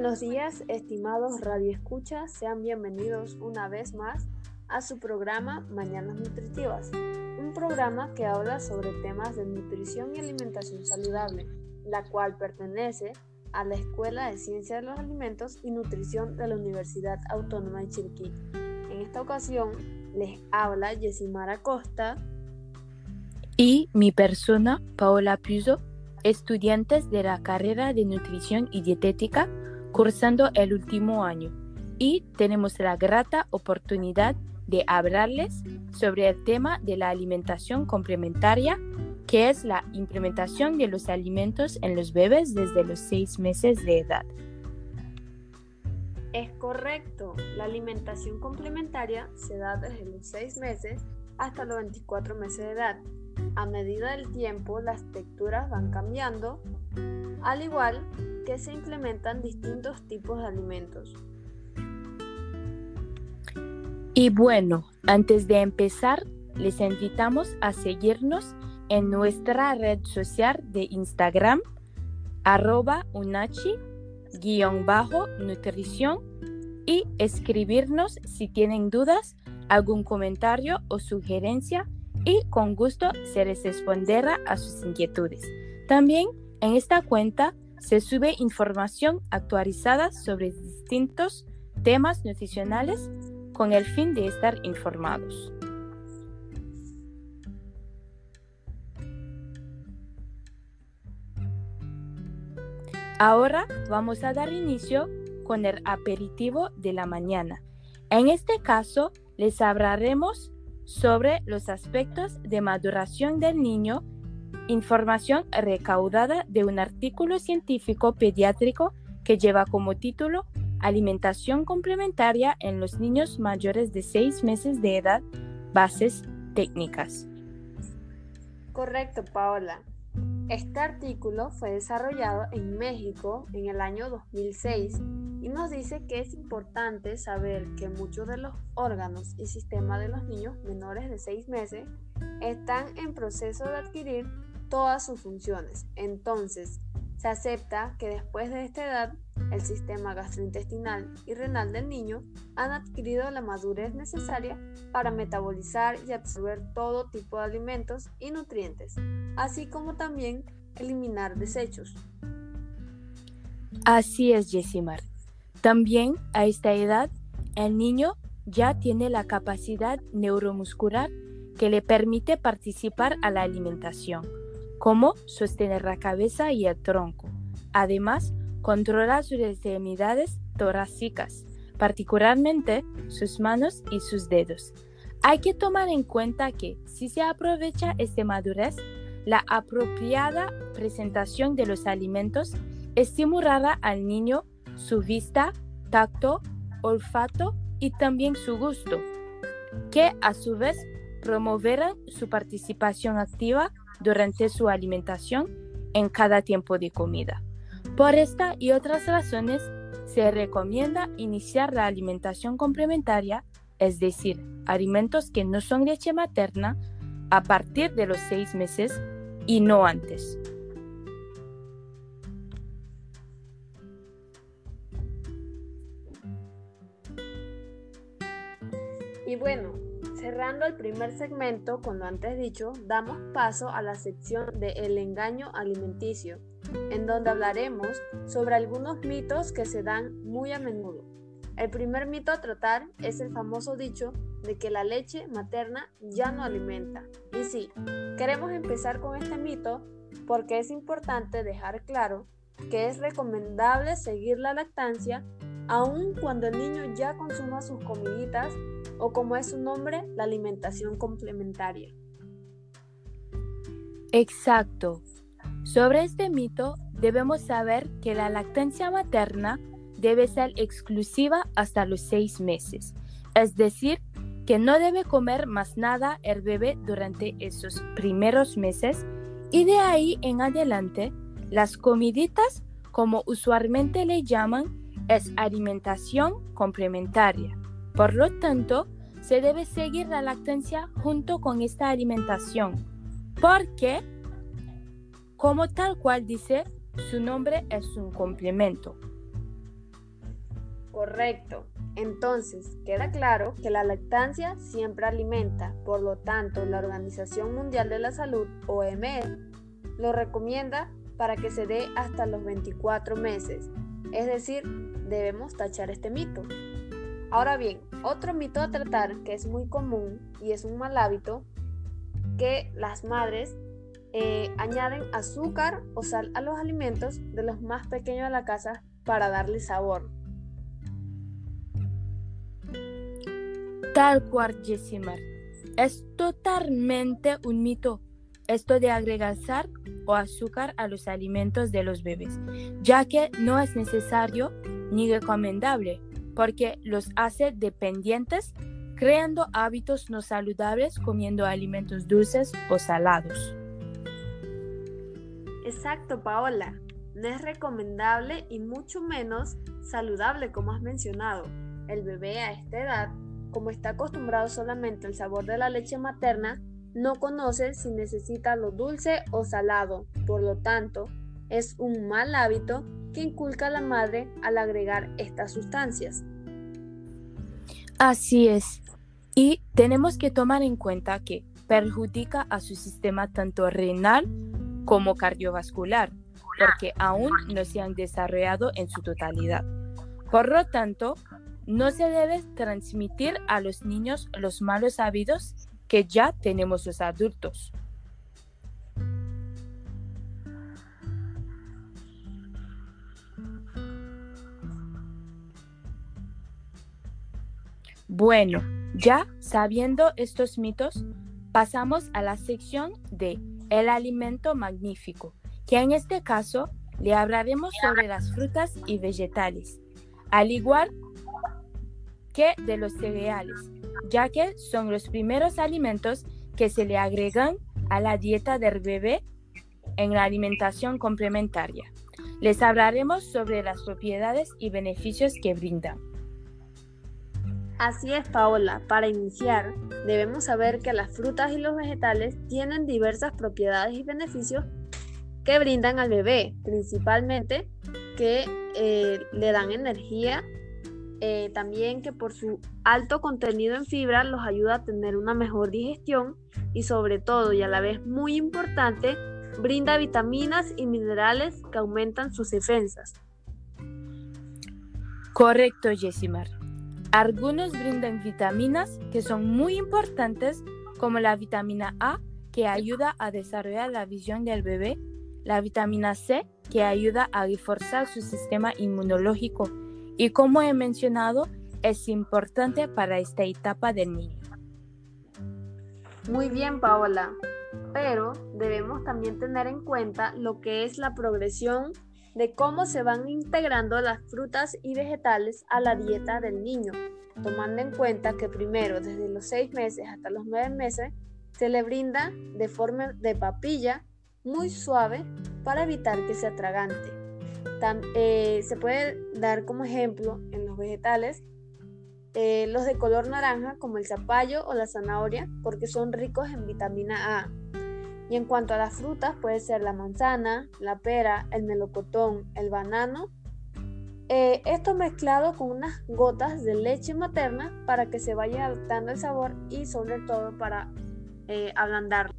buenos días, estimados radioescuchas. Sean bienvenidos una vez más a su programa Mañanas Nutritivas, un programa que habla sobre temas de nutrición y alimentación saludable, la cual pertenece a la Escuela de Ciencia de los Alimentos y Nutrición de la Universidad Autónoma de Chiriquí. En esta ocasión les habla Yesimara Costa y mi persona, Paola Puzo, estudiantes de la carrera de Nutrición y Dietética cursando el último año y tenemos la grata oportunidad de hablarles sobre el tema de la alimentación complementaria, que es la implementación de los alimentos en los bebés desde los seis meses de edad. Es correcto, la alimentación complementaria se da desde los seis meses hasta los 24 meses de edad. A medida del tiempo, las texturas van cambiando, al igual que se implementan distintos tipos de alimentos. Y bueno, antes de empezar, les invitamos a seguirnos en nuestra red social de Instagram, arroba unachi-nutrición y escribirnos si tienen dudas, algún comentario o sugerencia y con gusto se les responderá a sus inquietudes. También en esta cuenta se sube información actualizada sobre distintos temas nutricionales con el fin de estar informados. Ahora vamos a dar inicio con el aperitivo de la mañana. En este caso, les hablaremos sobre los aspectos de maduración del niño, información recaudada de un artículo científico pediátrico que lleva como título alimentación complementaria en los niños mayores de 6 meses de edad, bases técnicas. Correcto, Paola. Este artículo fue desarrollado en México en el año 2006 y nos dice que es importante saber que muchos de los órganos y sistemas de los niños menores de 6 meses están en proceso de adquirir todas sus funciones. Entonces, se acepta que después de esta edad, el sistema gastrointestinal y renal del niño han adquirido la madurez necesaria para metabolizar y absorber todo tipo de alimentos y nutrientes, así como también eliminar desechos. Así es, Jessimar. También a esta edad, el niño ya tiene la capacidad neuromuscular que le permite participar a la alimentación como sostener la cabeza y el tronco. Además, controla sus extremidades torácicas, particularmente sus manos y sus dedos. Hay que tomar en cuenta que si se aprovecha esta madurez, la apropiada presentación de los alimentos estimulará al niño su vista, tacto, olfato y también su gusto, que a su vez promoverán su participación activa durante su alimentación en cada tiempo de comida. Por esta y otras razones, se recomienda iniciar la alimentación complementaria, es decir, alimentos que no son leche materna, a partir de los seis meses y no antes. Y bueno, Cerrando el primer segmento con lo antes dicho, damos paso a la sección de El engaño alimenticio, en donde hablaremos sobre algunos mitos que se dan muy a menudo. El primer mito a tratar es el famoso dicho de que la leche materna ya no alimenta. Y sí, queremos empezar con este mito porque es importante dejar claro que es recomendable seguir la lactancia aun cuando el niño ya consuma sus comiditas o como es su nombre, la alimentación complementaria. Exacto. Sobre este mito, debemos saber que la lactancia materna debe ser exclusiva hasta los seis meses, es decir, que no debe comer más nada el bebé durante esos primeros meses y de ahí en adelante las comiditas, como usualmente le llaman, es alimentación complementaria. Por lo tanto, se debe seguir la lactancia junto con esta alimentación, porque, como tal cual dice, su nombre es un complemento. Correcto. Entonces, queda claro que la lactancia siempre alimenta, por lo tanto, la Organización Mundial de la Salud, OMS, lo recomienda para que se dé hasta los 24 meses. Es decir, debemos tachar este mito. Ahora bien, otro mito a tratar que es muy común y es un mal hábito que las madres eh, añaden azúcar o sal a los alimentos de los más pequeños de la casa para darle sabor. Tal cual, Jessimar. Es totalmente un mito esto de agregar sal o azúcar a los alimentos de los bebés, ya que no es necesario ni recomendable, porque los hace dependientes, creando hábitos no saludables comiendo alimentos dulces o salados. Exacto, Paola. No es recomendable y mucho menos saludable como has mencionado. El bebé a esta edad como está acostumbrado solamente al sabor de la leche materna, no conoce si necesita lo dulce o salado. Por lo tanto, es un mal hábito que inculca la madre al agregar estas sustancias. Así es. Y tenemos que tomar en cuenta que perjudica a su sistema tanto renal como cardiovascular, porque aún no se han desarrollado en su totalidad. Por lo tanto, no se debe transmitir a los niños los malos hábitos que ya tenemos los adultos. Bueno, ya sabiendo estos mitos, pasamos a la sección de El alimento magnífico, que en este caso le hablaremos sobre las frutas y vegetales, al igual que de los cereales, ya que son los primeros alimentos que se le agregan a la dieta del bebé en la alimentación complementaria. Les hablaremos sobre las propiedades y beneficios que brindan. Así es, Paola. Para iniciar, debemos saber que las frutas y los vegetales tienen diversas propiedades y beneficios que brindan al bebé, principalmente que eh, le dan energía eh, también que por su alto contenido en fibra los ayuda a tener una mejor digestión y sobre todo y a la vez muy importante, brinda vitaminas y minerales que aumentan sus defensas. Correcto, Jessimar. Algunos brindan vitaminas que son muy importantes como la vitamina A que ayuda a desarrollar la visión del bebé, la vitamina C que ayuda a reforzar su sistema inmunológico y como he mencionado, es importante para esta etapa del niño. Muy bien, Paola, pero debemos también tener en cuenta lo que es la progresión de cómo se van integrando las frutas y vegetales a la dieta del niño, tomando en cuenta que primero, desde los seis meses hasta los nueve meses, se le brinda de forma de papilla muy suave para evitar que sea tragante. Eh, se puede dar como ejemplo en los vegetales eh, los de color naranja como el zapallo o la zanahoria porque son ricos en vitamina A. Y en cuanto a las frutas puede ser la manzana, la pera, el melocotón, el banano. Eh, esto mezclado con unas gotas de leche materna para que se vaya adaptando el sabor y sobre todo para ablandarlo.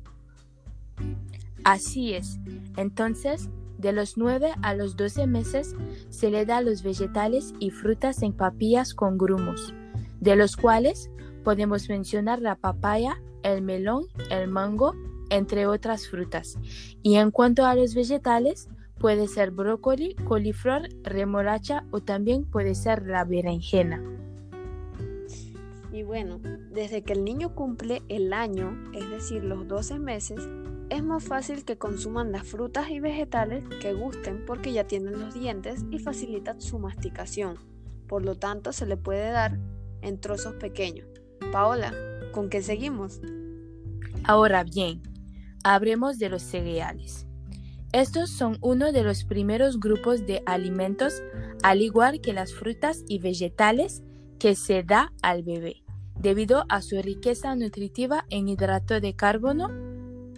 Así es. Entonces, de los 9 a los 12 meses se le da los vegetales y frutas en papillas con grumos, de los cuales podemos mencionar la papaya, el melón, el mango, entre otras frutas. Y en cuanto a los vegetales, puede ser brócoli, coliflor, remolacha o también puede ser la berenjena. Y bueno, desde que el niño cumple el año, es decir, los 12 meses, es más fácil que consuman las frutas y vegetales que gusten porque ya tienen los dientes y facilitan su masticación. Por lo tanto, se le puede dar en trozos pequeños. Paola, ¿con qué seguimos? Ahora bien, hablemos de los cereales. Estos son uno de los primeros grupos de alimentos, al igual que las frutas y vegetales, que se da al bebé, debido a su riqueza nutritiva en hidrato de carbono,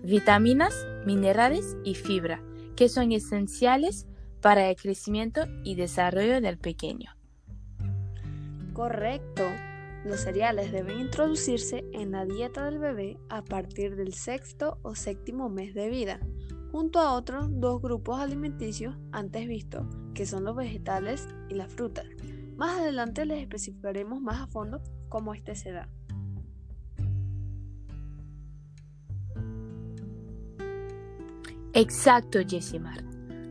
vitaminas, minerales y fibra, que son esenciales para el crecimiento y desarrollo del pequeño. Correcto. Los cereales deben introducirse en la dieta del bebé a partir del sexto o séptimo mes de vida, junto a otros dos grupos alimenticios antes vistos, que son los vegetales y las frutas. Más adelante les especificaremos más a fondo cómo este se da. Exacto, Jessimar.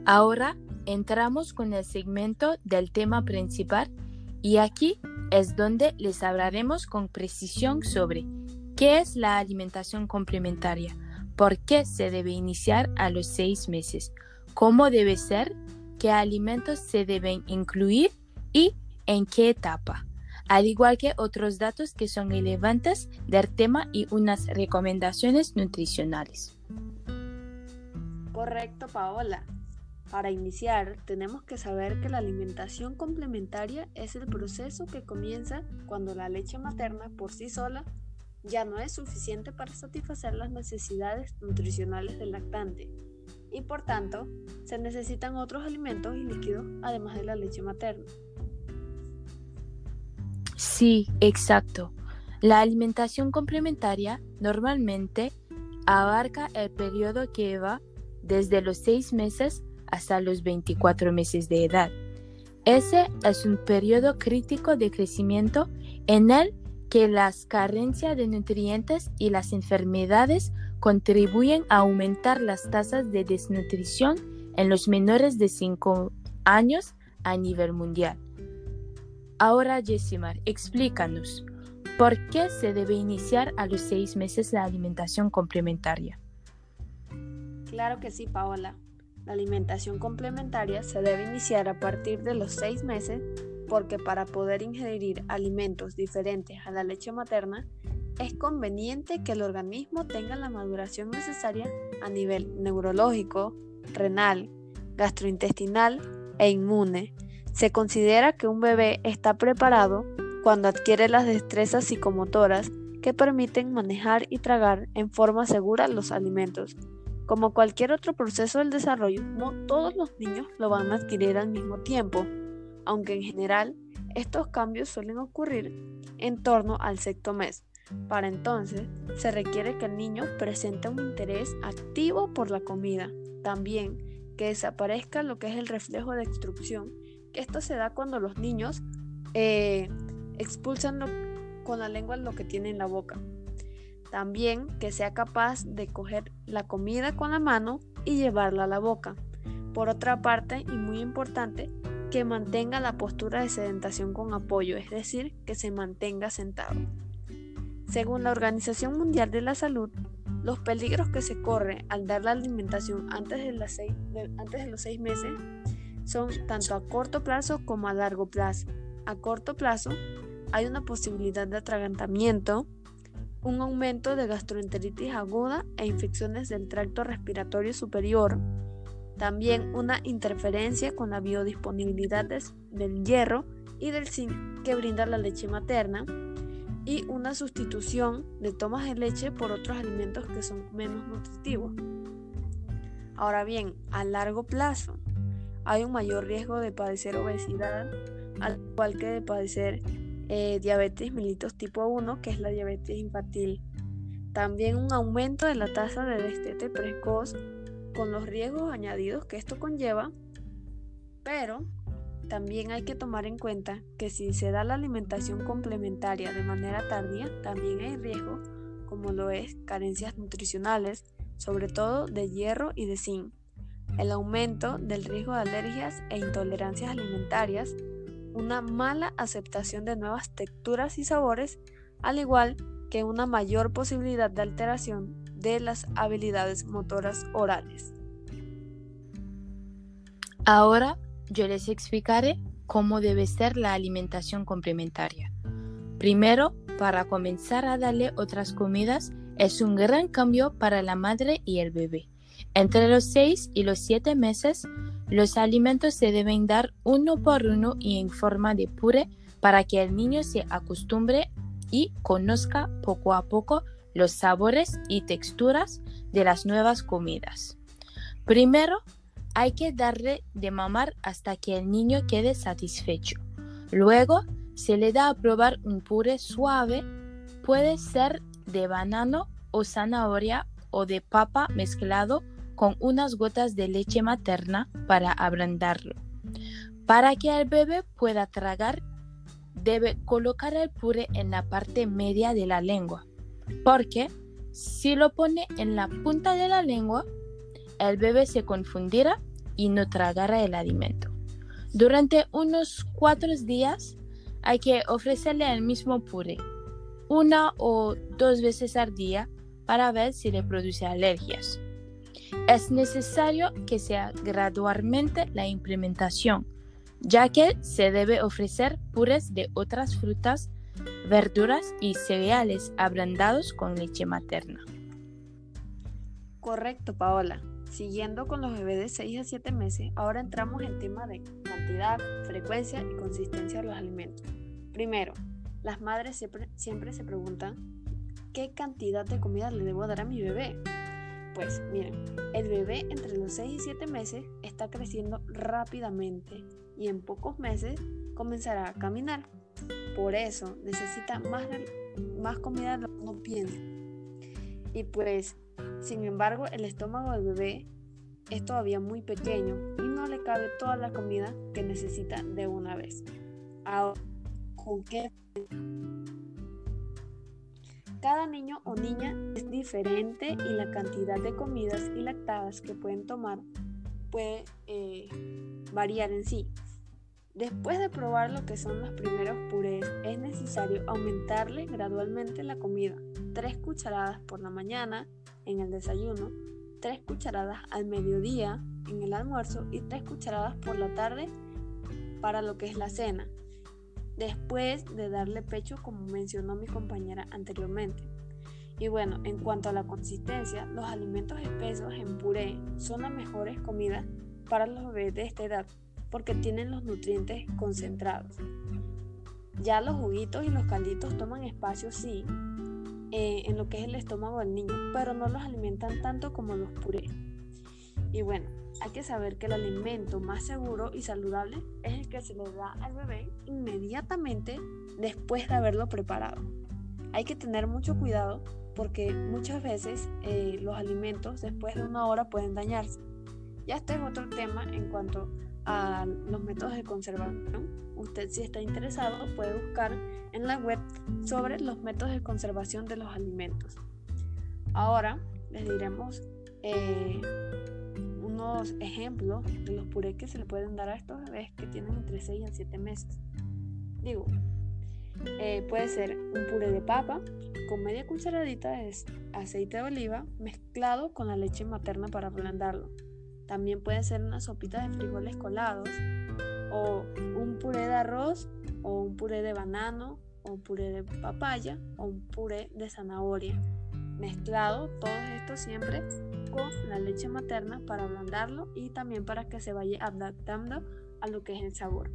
Ahora entramos con el segmento del tema principal y aquí es donde les hablaremos con precisión sobre qué es la alimentación complementaria, por qué se debe iniciar a los seis meses, cómo debe ser, qué alimentos se deben incluir y en qué etapa, al igual que otros datos que son relevantes del tema y unas recomendaciones nutricionales. Correcto, Paola. Para iniciar, tenemos que saber que la alimentación complementaria es el proceso que comienza cuando la leche materna por sí sola ya no es suficiente para satisfacer las necesidades nutricionales del lactante y por tanto se necesitan otros alimentos y líquidos además de la leche materna. Sí, exacto. La alimentación complementaria normalmente abarca el periodo que va desde los 6 meses hasta los 24 meses de edad. Ese es un periodo crítico de crecimiento en el que las carencias de nutrientes y las enfermedades contribuyen a aumentar las tasas de desnutrición en los menores de 5 años a nivel mundial. Ahora, Jessimar, explícanos, ¿por qué se debe iniciar a los 6 meses la alimentación complementaria? Claro que sí, Paola. La alimentación complementaria se debe iniciar a partir de los seis meses porque para poder ingerir alimentos diferentes a la leche materna es conveniente que el organismo tenga la maduración necesaria a nivel neurológico, renal, gastrointestinal e inmune. Se considera que un bebé está preparado cuando adquiere las destrezas psicomotoras que permiten manejar y tragar en forma segura los alimentos como cualquier otro proceso del desarrollo, no todos los niños lo van a adquirir al mismo tiempo, aunque en general estos cambios suelen ocurrir en torno al sexto mes. Para entonces, se requiere que el niño presente un interés activo por la comida. También que desaparezca lo que es el reflejo de extrusión, que esto se da cuando los niños eh, expulsan con la lengua lo que tienen en la boca. También que sea capaz de coger la comida con la mano y llevarla a la boca. Por otra parte, y muy importante, que mantenga la postura de sedentación con apoyo, es decir, que se mantenga sentado. Según la Organización Mundial de la Salud, los peligros que se corre al dar la alimentación antes de, antes de los seis meses son tanto a corto plazo como a largo plazo. A corto plazo hay una posibilidad de atragantamiento, un aumento de gastroenteritis aguda e infecciones del tracto respiratorio superior, también una interferencia con la biodisponibilidad del hierro y del zinc que brinda la leche materna y una sustitución de tomas de leche por otros alimentos que son menos nutritivos. Ahora bien, a largo plazo hay un mayor riesgo de padecer obesidad, al igual que de padecer eh, diabetes mellitus tipo 1, que es la diabetes infantil. También un aumento de la tasa de destete precoz con los riesgos añadidos que esto conlleva, pero también hay que tomar en cuenta que si se da la alimentación complementaria de manera tardía, también hay riesgo, como lo es carencias nutricionales, sobre todo de hierro y de zinc, el aumento del riesgo de alergias e intolerancias alimentarias, una mala aceptación de nuevas texturas y sabores, al igual que una mayor posibilidad de alteración de las habilidades motoras orales. Ahora yo les explicaré cómo debe ser la alimentación complementaria. Primero, para comenzar a darle otras comidas, es un gran cambio para la madre y el bebé. Entre los 6 y los 7 meses, los alimentos se deben dar uno por uno y en forma de puré para que el niño se acostumbre y conozca poco a poco los sabores y texturas de las nuevas comidas. Primero, hay que darle de mamar hasta que el niño quede satisfecho. Luego, se le da a probar un puré suave, puede ser de banano o zanahoria o de papa mezclado con unas gotas de leche materna para ablandarlo. Para que el bebé pueda tragar, debe colocar el puré en la parte media de la lengua, porque si lo pone en la punta de la lengua, el bebé se confundirá y no tragará el alimento. Durante unos cuatro días hay que ofrecerle el mismo puré, una o dos veces al día para ver si le produce alergias. Es necesario que sea gradualmente la implementación, ya que se debe ofrecer purés de otras frutas, verduras y cereales ablandados con leche materna. Correcto, Paola. Siguiendo con los bebés de 6 a 7 meses, ahora entramos en tema de cantidad, frecuencia y consistencia de los alimentos. Primero, las madres siempre, siempre se preguntan, ¿qué cantidad de comida le debo dar a mi bebé? Pues miren, el bebé entre los 6 y 7 meses está creciendo rápidamente y en pocos meses comenzará a caminar. Por eso necesita más, más comida de lo que uno piensa. Y pues sin embargo, el estómago del bebé es todavía muy pequeño y no le cabe toda la comida que necesita de una vez. Ahora, ¿con qué? Cada niño o niña es diferente y la cantidad de comidas y lactadas que pueden tomar puede eh, variar en sí. Después de probar lo que son los primeros purés, es necesario aumentarle gradualmente la comida. Tres cucharadas por la mañana, en el desayuno, 3 cucharadas al mediodía en el almuerzo y 3 cucharadas por la tarde para lo que es la cena, después de darle pecho como mencionó mi compañera anteriormente. Y bueno, en cuanto a la consistencia, los alimentos espesos en puré son las mejores comidas para los bebés de esta edad porque tienen los nutrientes concentrados. Ya los juguitos y los calditos toman espacio, sí, eh, en lo que es el estómago del niño, pero no los alimentan tanto como los purés. Y bueno, hay que saber que el alimento más seguro y saludable es el que se le da al bebé inmediatamente después de haberlo preparado. Hay que tener mucho cuidado porque muchas veces eh, los alimentos después de una hora pueden dañarse. Ya este es otro tema en cuanto a los métodos de conservación. Usted si está interesado puede buscar en la web sobre los métodos de conservación de los alimentos. Ahora les diremos eh, unos ejemplos de los purés que se le pueden dar a estos bebés que tienen entre 6 y 7 meses. Digo, eh, puede ser un puré de papa con media cucharadita de aceite de oliva mezclado con la leche materna para ablandarlo también puede ser una sopita de frijoles colados o un puré de arroz o un puré de banano o un puré de papaya o un puré de zanahoria. Mezclado todo esto siempre con la leche materna para ablandarlo y también para que se vaya adaptando a lo que es el sabor.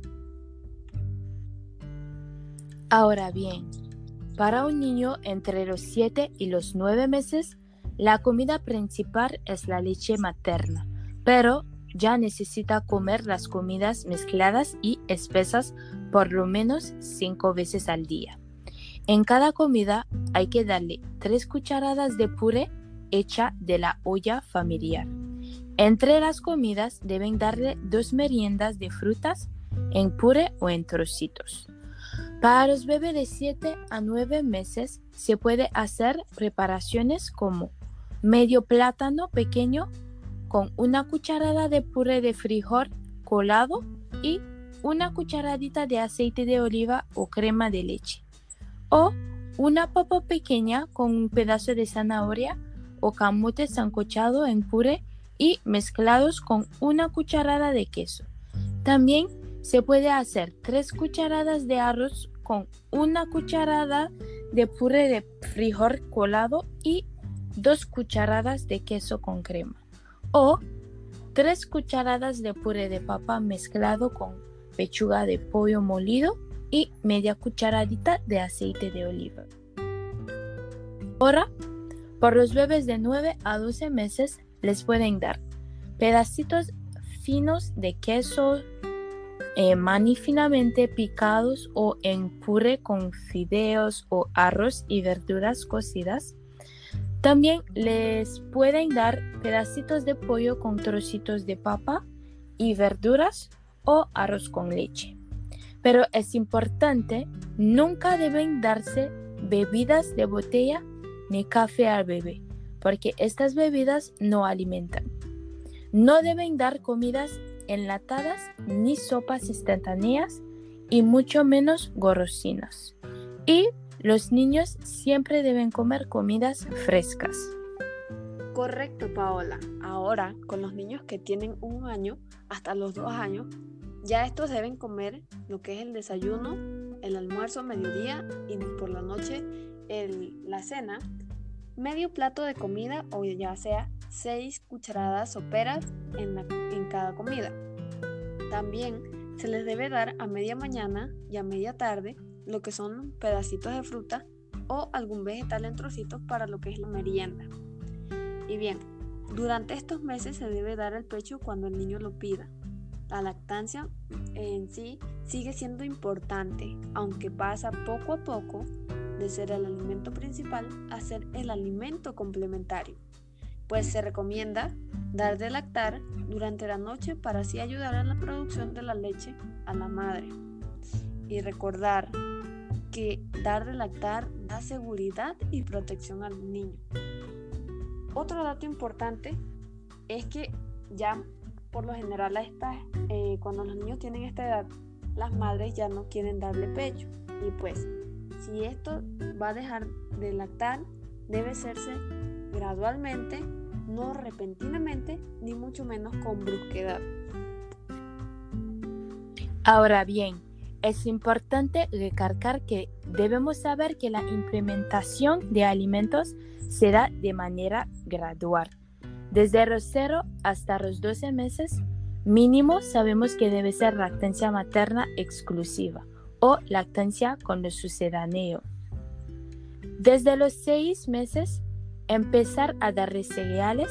Ahora bien, para un niño entre los 7 y los 9 meses, la comida principal es la leche materna pero ya necesita comer las comidas mezcladas y espesas por lo menos cinco veces al día. En cada comida hay que darle tres cucharadas de puré hecha de la olla familiar. Entre las comidas deben darle dos meriendas de frutas en puré o en trocitos. Para los bebés de 7 a 9 meses se puede hacer preparaciones como medio plátano pequeño con una cucharada de puré de frijol colado y una cucharadita de aceite de oliva o crema de leche. O una papa pequeña con un pedazo de zanahoria o camote sancochado en puré y mezclados con una cucharada de queso. También se puede hacer tres cucharadas de arroz con una cucharada de puré de frijol colado y dos cucharadas de queso con crema o 3 cucharadas de puré de papa mezclado con pechuga de pollo molido y media cucharadita de aceite de oliva. Ahora, por los bebés de 9 a 12 meses les pueden dar pedacitos finos de queso eh, finamente picados o en puré con fideos o arroz y verduras cocidas. También les pueden dar pedacitos de pollo con trocitos de papa y verduras o arroz con leche. Pero es importante, nunca deben darse bebidas de botella ni café al bebé, porque estas bebidas no alimentan. No deben dar comidas enlatadas ni sopas instantáneas y mucho menos gorrosinas. Y los niños siempre deben comer comidas frescas. Correcto, Paola. Ahora, con los niños que tienen un año hasta los dos años, ya estos deben comer lo que es el desayuno, el almuerzo, mediodía y por la noche la cena, medio plato de comida o ya sea seis cucharadas soperas en, en cada comida. También se les debe dar a media mañana y a media tarde lo que son pedacitos de fruta o algún vegetal en trocitos para lo que es la merienda. Y bien, durante estos meses se debe dar el pecho cuando el niño lo pida. La lactancia en sí sigue siendo importante, aunque pasa poco a poco de ser el alimento principal a ser el alimento complementario, pues se recomienda dar de lactar durante la noche para así ayudar a la producción de la leche a la madre. Y recordar que dar de lactar da seguridad y protección al niño. Otro dato importante es que ya por lo general a eh, cuando los niños tienen esta edad, las madres ya no quieren darle pecho. Y pues, si esto va a dejar de lactar, debe hacerse gradualmente, no repentinamente, ni mucho menos con brusquedad. Ahora bien, es importante recalcar que debemos saber que la implementación de alimentos se da de manera gradual. Desde los 0 hasta los 12 meses mínimo sabemos que debe ser lactancia materna exclusiva o lactancia con el sucedáneo. Desde los 6 meses empezar a darle cereales,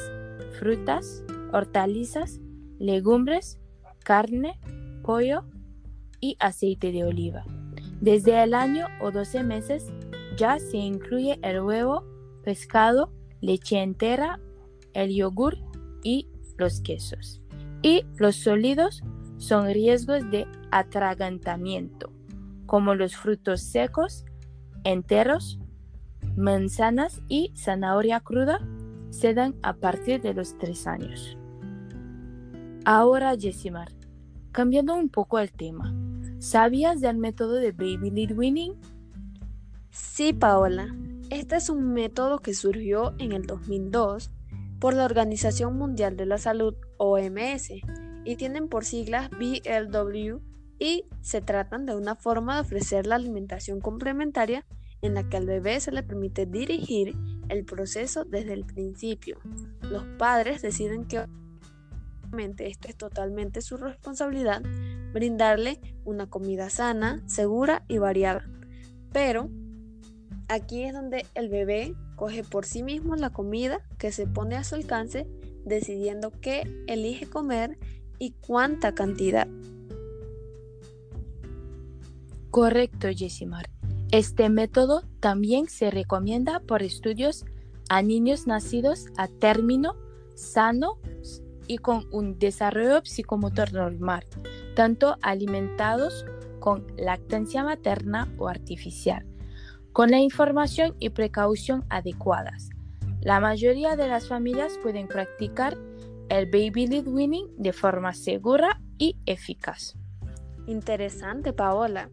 frutas, hortalizas, legumbres, carne, pollo y aceite de oliva. Desde el año o 12 meses ya se incluye el huevo, pescado, leche entera el yogur y los quesos. Y los sólidos son riesgos de atragantamiento, como los frutos secos, enteros, manzanas y zanahoria cruda, se dan a partir de los tres años. Ahora, Jessimar, cambiando un poco el tema, ¿sabías del método de Baby Lead Winning? Sí, Paola. Este es un método que surgió en el 2002 por la Organización Mundial de la Salud OMS y tienen por siglas BLW y se tratan de una forma de ofrecer la alimentación complementaria en la que al bebé se le permite dirigir el proceso desde el principio. Los padres deciden que esto es totalmente su responsabilidad brindarle una comida sana, segura y variada. Pero aquí es donde el bebé coge por sí mismo la comida que se pone a su alcance, decidiendo qué elige comer y cuánta cantidad. Correcto, Jessimar. Este método también se recomienda por estudios a niños nacidos a término sano y con un desarrollo psicomotor normal, tanto alimentados con lactancia materna o artificial con la información y precaución adecuadas. La mayoría de las familias pueden practicar el baby lead winning de forma segura y eficaz. Interesante, Paola.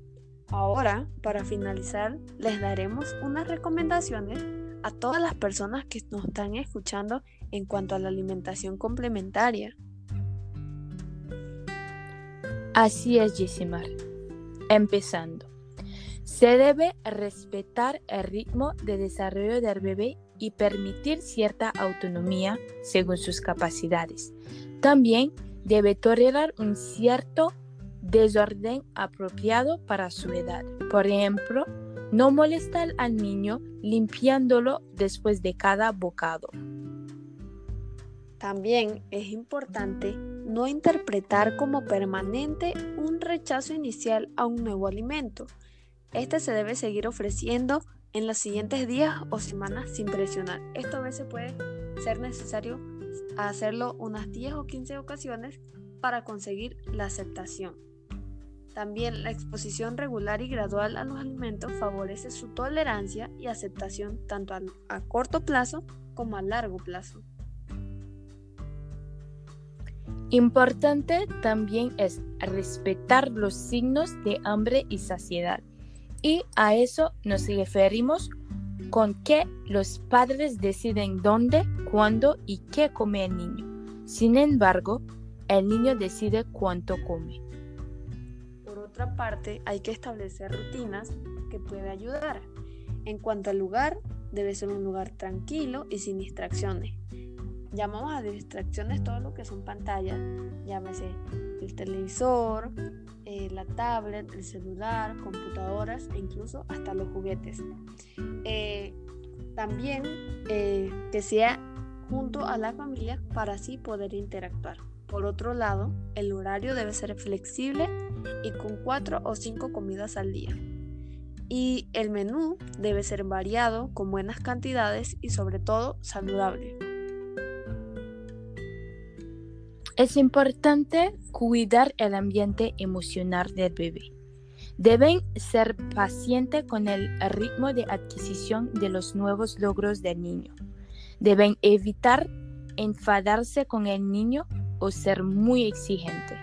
Ahora, para finalizar, les daremos unas recomendaciones a todas las personas que nos están escuchando en cuanto a la alimentación complementaria. Así es, Jessimar. Empezando. Se debe respetar el ritmo de desarrollo del bebé y permitir cierta autonomía según sus capacidades. También debe tolerar un cierto desorden apropiado para su edad. Por ejemplo, no molestar al niño limpiándolo después de cada bocado. También es importante no interpretar como permanente un rechazo inicial a un nuevo alimento. Este se debe seguir ofreciendo en los siguientes días o semanas sin presionar. Esto a veces puede ser necesario hacerlo unas 10 o 15 ocasiones para conseguir la aceptación. También la exposición regular y gradual a los alimentos favorece su tolerancia y aceptación tanto a, corto plazo como a largo plazo. Importante también es respetar los signos de hambre y saciedad. Y a eso nos referimos con que los padres deciden dónde, cuándo y qué come el niño. Sin embargo, el niño decide cuánto come otra parte, hay que establecer rutinas que puede ayudar. En cuanto al lugar, debe ser un lugar tranquilo y sin distracciones. Llamamos a distracciones todo lo que son pantallas, llámese el televisor, eh, la tablet, el celular, computadoras e incluso hasta los juguetes. Eh, también eh, que sea junto a la familia para así poder interactuar. Por otro lado, el horario debe ser flexible y con cuatro o cinco comidas al día. Y el menú debe ser variado, con buenas cantidades y sobre todo saludable. Es importante cuidar el ambiente emocional del bebé. Deben ser pacientes con el ritmo de adquisición de los nuevos logros del niño. Deben evitar enfadarse con el niño o ser muy exigente.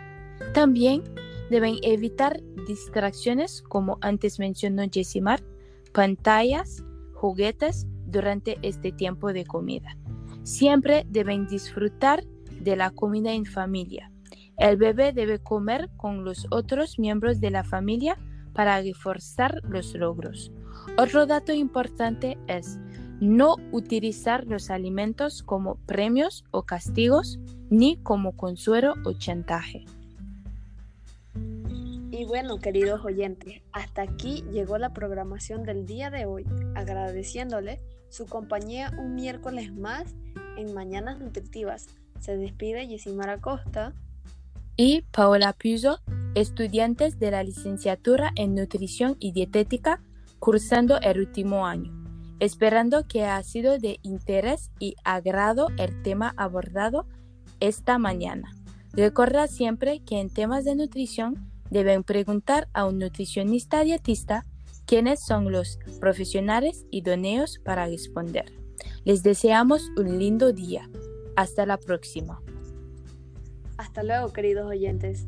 También Deben evitar distracciones como antes mencionó Jessimar, pantallas, juguetes durante este tiempo de comida. Siempre deben disfrutar de la comida en familia. El bebé debe comer con los otros miembros de la familia para reforzar los logros. Otro dato importante es no utilizar los alimentos como premios o castigos ni como consuelo o chantaje. Y bueno, queridos oyentes, hasta aquí llegó la programación del día de hoy, agradeciéndole su compañía un miércoles más en Mañanas Nutritivas. Se despide Yesimara Costa y Paola Puzo, estudiantes de la licenciatura en Nutrición y Dietética, cursando el último año, esperando que ha sido de interés y agrado el tema abordado esta mañana. Recuerda siempre que en temas de nutrición deben preguntar a un nutricionista dietista quiénes son los profesionales idóneos para responder. Les deseamos un lindo día. Hasta la próxima. Hasta luego, queridos oyentes.